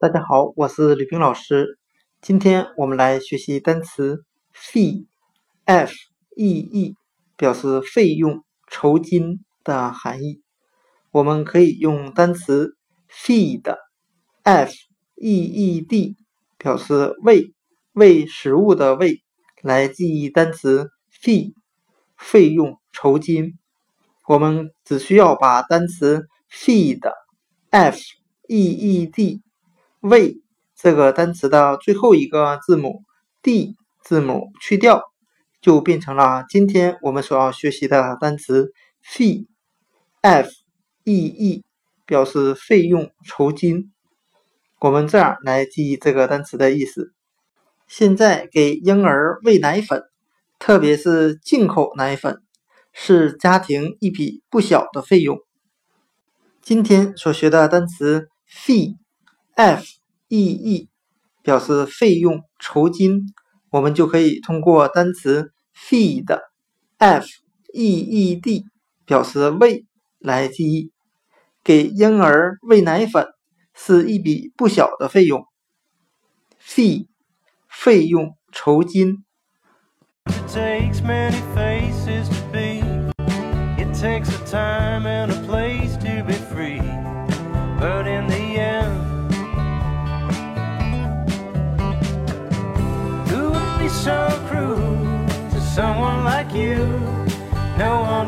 大家好，我是吕冰老师。今天我们来学习单词 fee，f e e，表示费用、酬金的含义。我们可以用单词 feed，f e e d，表示喂、喂食物的喂，来记忆单词 fee，费用、酬金。我们只需要把单词 feed，f e e d。为这个单词的最后一个字母 d 字母去掉，就变成了今天我们所要学习的单词 fee，f e e，表示费用、酬金。我们这样来记忆这个单词的意思：现在给婴儿喂奶粉，特别是进口奶粉，是家庭一笔不小的费用。今天所学的单词 fee。EE，表示费用、酬金，我们就可以通过单词 feed，f e e d，表示喂来记忆。给婴儿喂奶粉是一笔不小的费用，fee，费用、酬金。It takes many faces to be. It takes a time and a so cruel to someone like you. No one